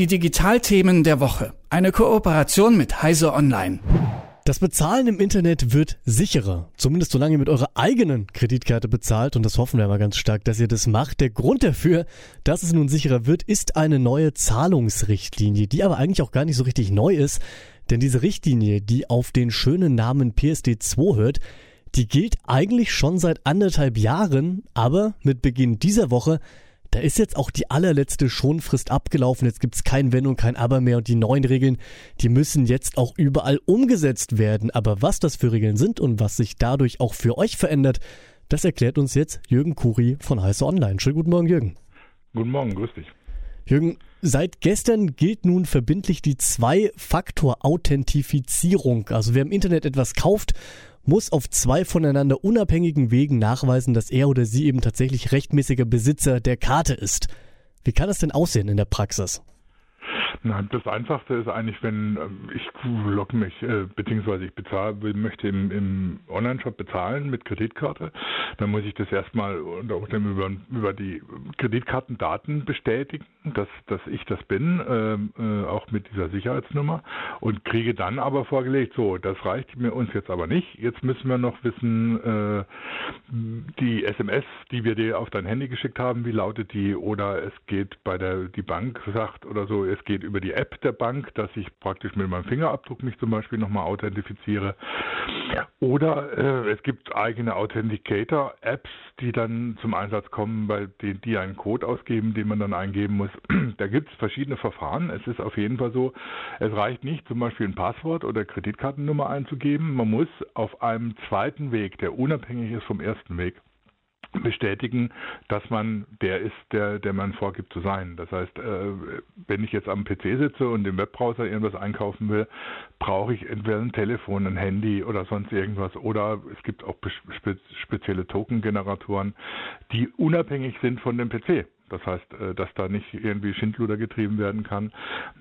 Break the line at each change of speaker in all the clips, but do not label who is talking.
Die Digitalthemen der Woche. Eine Kooperation mit Heise Online.
Das Bezahlen im Internet wird sicherer. Zumindest solange ihr mit eurer eigenen Kreditkarte bezahlt. Und das hoffen wir mal ganz stark, dass ihr das macht. Der Grund dafür, dass es nun sicherer wird, ist eine neue Zahlungsrichtlinie, die aber eigentlich auch gar nicht so richtig neu ist. Denn diese Richtlinie, die auf den schönen Namen PSD2 hört, die gilt eigentlich schon seit anderthalb Jahren. Aber mit Beginn dieser Woche da ist jetzt auch die allerletzte Schonfrist abgelaufen. Jetzt gibt's kein Wenn und kein Aber mehr und die neuen Regeln, die müssen jetzt auch überall umgesetzt werden. Aber was das für Regeln sind und was sich dadurch auch für euch verändert, das erklärt uns jetzt Jürgen Kuri von Heiße Online. Schönen guten Morgen, Jürgen.
Guten Morgen, grüß dich.
Jürgen, seit gestern gilt nun verbindlich die Zwei-Faktor-Authentifizierung. Also wer im Internet etwas kauft muss auf zwei voneinander unabhängigen Wegen nachweisen, dass er oder sie eben tatsächlich rechtmäßiger Besitzer der Karte ist. Wie kann das denn aussehen in der Praxis?
Nein, das Einfachste ist eigentlich, wenn äh, ich logge mich, äh, beziehungsweise ich bezahle, möchte im, im Online-Shop bezahlen mit Kreditkarte, dann muss ich das erstmal unter Umständen über, über die Kreditkartendaten bestätigen, dass, dass ich das bin, ähm, äh, auch mit dieser Sicherheitsnummer und kriege dann aber vorgelegt, so, das reicht mir uns jetzt aber nicht. Jetzt müssen wir noch wissen, äh, die SMS, die wir dir auf dein Handy geschickt haben, wie lautet die? Oder es geht bei der, die Bank sagt oder so, es geht über die App der Bank, dass ich praktisch mit meinem Fingerabdruck mich zum Beispiel nochmal authentifiziere. Oder äh, es gibt eigene Authenticator-Apps, die dann zum Einsatz kommen, bei denen die einen Code ausgeben, den man dann eingeben muss. da gibt es verschiedene Verfahren. Es ist auf jeden Fall so, es reicht nicht, zum Beispiel ein Passwort oder Kreditkartennummer einzugeben. Man muss auf einem zweiten Weg, der unabhängig ist vom ersten Weg, bestätigen, dass man der ist, der, der man vorgibt zu sein. Das heißt, äh, wenn ich jetzt am PC sitze und im Webbrowser irgendwas einkaufen will, brauche ich entweder ein Telefon, ein Handy oder sonst irgendwas. Oder es gibt auch spezielle Token-Generatoren, die unabhängig sind von dem PC. Das heißt, äh, dass da nicht irgendwie Schindluder getrieben werden kann,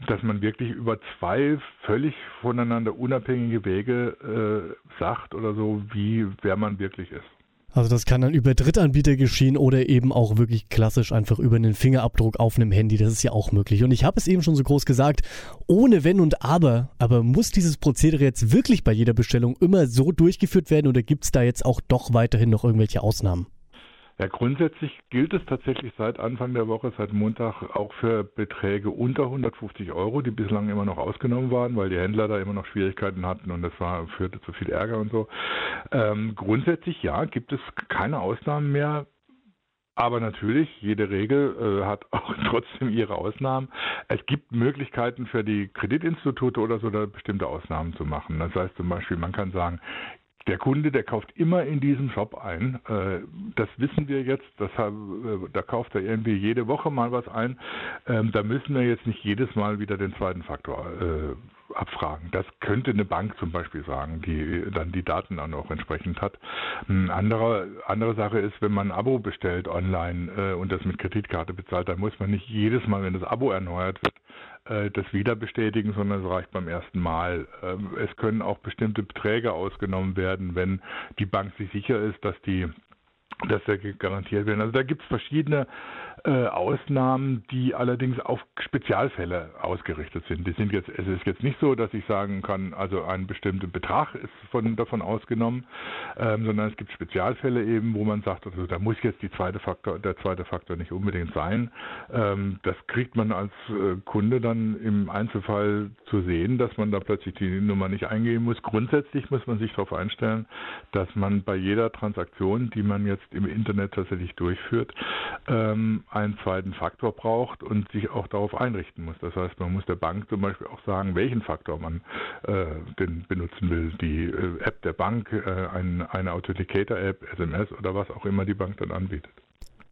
dass man wirklich über zwei völlig voneinander unabhängige Wege äh, sagt oder so, wie wer man wirklich ist.
Also das kann dann über Drittanbieter geschehen oder eben auch wirklich klassisch einfach über einen Fingerabdruck auf einem Handy. Das ist ja auch möglich. Und ich habe es eben schon so groß gesagt, ohne Wenn und Aber. Aber muss dieses Prozedere jetzt wirklich bei jeder Bestellung immer so durchgeführt werden oder gibt es da jetzt auch doch weiterhin noch irgendwelche Ausnahmen?
Ja, grundsätzlich gilt es tatsächlich seit Anfang der Woche, seit Montag, auch für Beträge unter 150 Euro, die bislang immer noch ausgenommen waren, weil die Händler da immer noch Schwierigkeiten hatten und das war, führte zu viel Ärger und so. Ähm, grundsätzlich ja, gibt es keine Ausnahmen mehr. Aber natürlich, jede Regel äh, hat auch trotzdem ihre Ausnahmen. Es gibt Möglichkeiten für die Kreditinstitute oder so, da bestimmte Ausnahmen zu machen. Das heißt zum Beispiel, man kann sagen, der Kunde, der kauft immer in diesem Shop ein. Äh, das wissen wir jetzt. Das, äh, da kauft er irgendwie jede Woche mal was ein. Ähm, da müssen wir jetzt nicht jedes Mal wieder den zweiten Faktor äh, abfragen. Das könnte eine Bank zum Beispiel sagen, die dann die Daten dann auch entsprechend hat. Eine andere, andere Sache ist, wenn man ein Abo bestellt online und das mit Kreditkarte bezahlt, dann muss man nicht jedes Mal, wenn das Abo erneuert wird, äh, das wieder bestätigen, sondern es reicht beim ersten Mal. Ähm, es können auch bestimmte Beträge ausgenommen werden, wenn die Bank sich sicher ist, dass die dass der garantiert werden. Also da gibt es verschiedene äh, Ausnahmen, die allerdings auf Spezialfälle ausgerichtet sind. Die sind jetzt, es ist jetzt nicht so, dass ich sagen kann, also ein bestimmter Betrag ist von, davon ausgenommen, ähm, sondern es gibt Spezialfälle eben, wo man sagt, also da muss jetzt die zweite Faktor, der zweite Faktor nicht unbedingt sein. Ähm, das kriegt man als äh, Kunde dann im Einzelfall zu sehen, dass man da plötzlich die Nummer nicht eingeben muss. Grundsätzlich muss man sich darauf einstellen, dass man bei jeder Transaktion, die man jetzt im Internet tatsächlich durchführt, ähm, einen zweiten Faktor braucht und sich auch darauf einrichten muss. Das heißt, man muss der Bank zum Beispiel auch sagen, welchen Faktor man äh, denn benutzen will. Die äh, App der Bank, äh, ein, eine Authenticator-App, SMS oder was auch immer die Bank dann anbietet.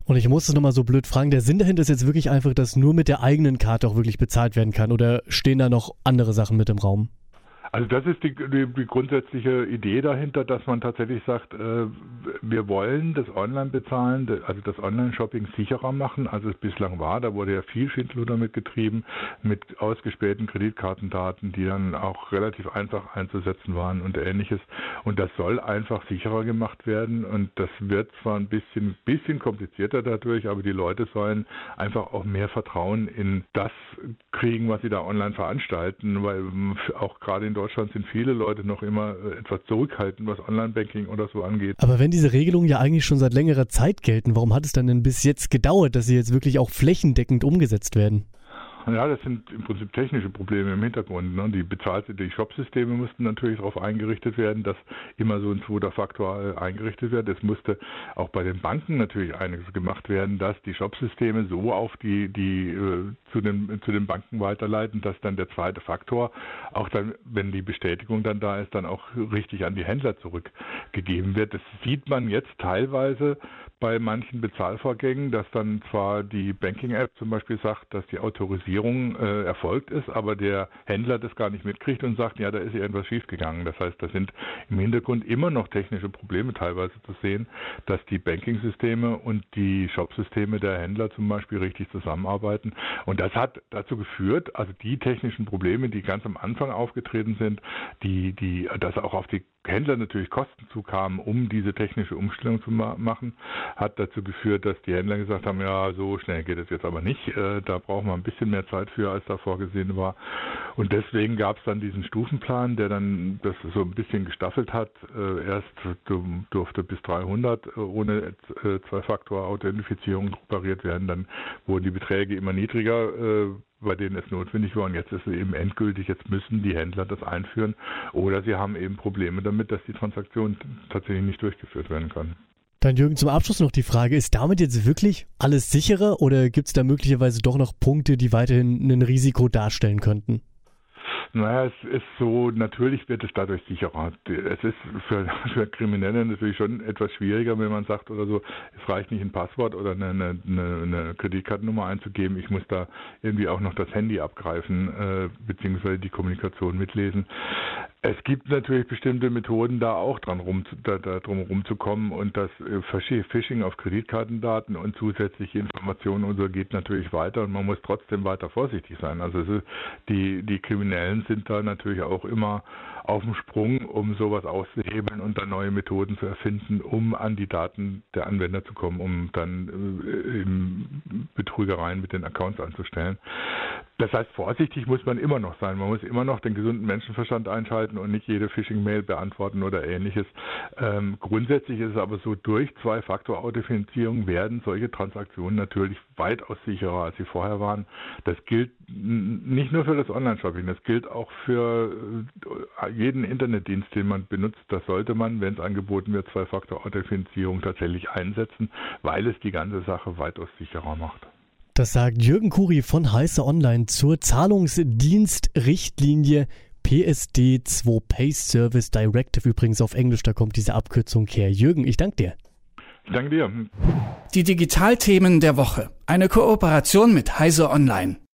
Und ich muss es nochmal so blöd fragen, der Sinn dahinter ist jetzt wirklich einfach, dass nur mit der eigenen Karte auch wirklich bezahlt werden kann oder stehen da noch andere Sachen mit im Raum?
Also das ist die, die, die, grundsätzliche Idee dahinter, dass man tatsächlich sagt, äh, wir wollen das Online-Bezahlen, also das Online-Shopping sicherer machen, als es bislang war. Da wurde ja viel Schindluder mitgetrieben mit ausgespähten Kreditkartendaten, die dann auch relativ einfach einzusetzen waren und ähnliches. Und das soll einfach sicherer gemacht werden. Und das wird zwar ein bisschen, bisschen komplizierter dadurch, aber die Leute sollen einfach auch mehr Vertrauen in das kriegen, was sie da online veranstalten, weil auch gerade in Deutschland sind viele Leute noch immer äh, etwas zurückhaltend, was Online-Banking oder so angeht.
Aber wenn diese Regelungen ja eigentlich schon seit längerer Zeit gelten, warum hat es dann denn bis jetzt gedauert, dass sie jetzt wirklich auch flächendeckend umgesetzt werden?
Ja, das sind im Prinzip technische Probleme im Hintergrund. Ne? Die bezahlte, die Shop-Systeme mussten natürlich darauf eingerichtet werden, dass immer so ein zweiter Faktor äh, eingerichtet wird. Es musste auch bei den Banken natürlich einiges gemacht werden, dass die Shop-Systeme so auf die, die äh, zu den, zu den Banken weiterleiten, dass dann der zweite Faktor auch dann, wenn die Bestätigung dann da ist, dann auch richtig an die Händler zurückgegeben wird. Das sieht man jetzt teilweise bei manchen Bezahlvorgängen, dass dann zwar die Banking-App zum Beispiel sagt, dass die Autorisierung äh, erfolgt ist, aber der Händler das gar nicht mitkriegt und sagt, ja, da ist irgendwas schiefgegangen. Das heißt, da sind im Hintergrund immer noch technische Probleme teilweise zu sehen, dass die Banking-Systeme und die Shop-Systeme der Händler zum Beispiel richtig zusammenarbeiten. Und das hat dazu geführt, also die technischen Probleme, die ganz am Anfang aufgetreten sind, die, die, dass auch auf die Händler natürlich Kosten zukamen, um diese technische Umstellung zu ma machen, hat dazu geführt, dass die Händler gesagt haben, ja, so schnell geht es jetzt aber nicht. Äh, da brauchen wir ein bisschen mehr Zeit für, als da vorgesehen war. Und deswegen gab es dann diesen Stufenplan, der dann das so ein bisschen gestaffelt hat. Äh, erst durfte bis 300 äh, ohne äh, Zwei-Faktor-Authentifizierung operiert werden. Dann wurden die Beträge immer niedriger äh, bei denen es notwendig war. Und jetzt ist es eben endgültig, jetzt müssen die Händler das einführen oder sie haben eben Probleme damit, dass die Transaktion tatsächlich nicht durchgeführt werden kann.
Dann Jürgen, zum Abschluss noch die Frage, ist damit jetzt wirklich alles sicherer oder gibt es da möglicherweise doch noch Punkte, die weiterhin ein Risiko darstellen könnten?
Naja, es ist so, natürlich wird es dadurch sicherer. Es ist für, für Kriminelle natürlich schon etwas schwieriger, wenn man sagt oder so, es reicht nicht ein Passwort oder eine, eine, eine Kreditkartennummer einzugeben, ich muss da irgendwie auch noch das Handy abgreifen, äh, beziehungsweise die Kommunikation mitlesen. Es gibt natürlich bestimmte Methoden, da auch dran rum, da, da drum rumzukommen und das äh, Phishing auf Kreditkartendaten und zusätzliche Informationen und so geht natürlich weiter und man muss trotzdem weiter vorsichtig sein. Also ist, die, die Kriminellen sind da natürlich auch immer auf dem Sprung, um sowas auszuhebeln und dann neue Methoden zu erfinden, um an die Daten der Anwender zu kommen, um dann äh, Betrügereien mit den Accounts anzustellen. Das heißt, vorsichtig muss man immer noch sein. Man muss immer noch den gesunden Menschenverstand einschalten und nicht jede Phishing-Mail beantworten oder ähnliches. Ähm, grundsätzlich ist es aber so, durch Zwei-Faktor-Authentifizierung werden solche Transaktionen natürlich weitaus sicherer, als sie vorher waren. Das gilt nicht nur für das Online-Shopping, das gilt auch für äh, jeden Internetdienst, den man benutzt. Das sollte man, wenn es angeboten wird, Zwei-Faktor-Authentifizierung tatsächlich einsetzen, weil es die ganze Sache weitaus sicherer macht.
Das sagt Jürgen Kuri von Heiße Online zur Zahlungsdienstrichtlinie PSD 2 Pace Service Directive. Übrigens auf Englisch, da kommt diese Abkürzung her. Jürgen, ich danke dir.
Ich danke dir.
Die Digitalthemen der Woche. Eine Kooperation mit Heise Online.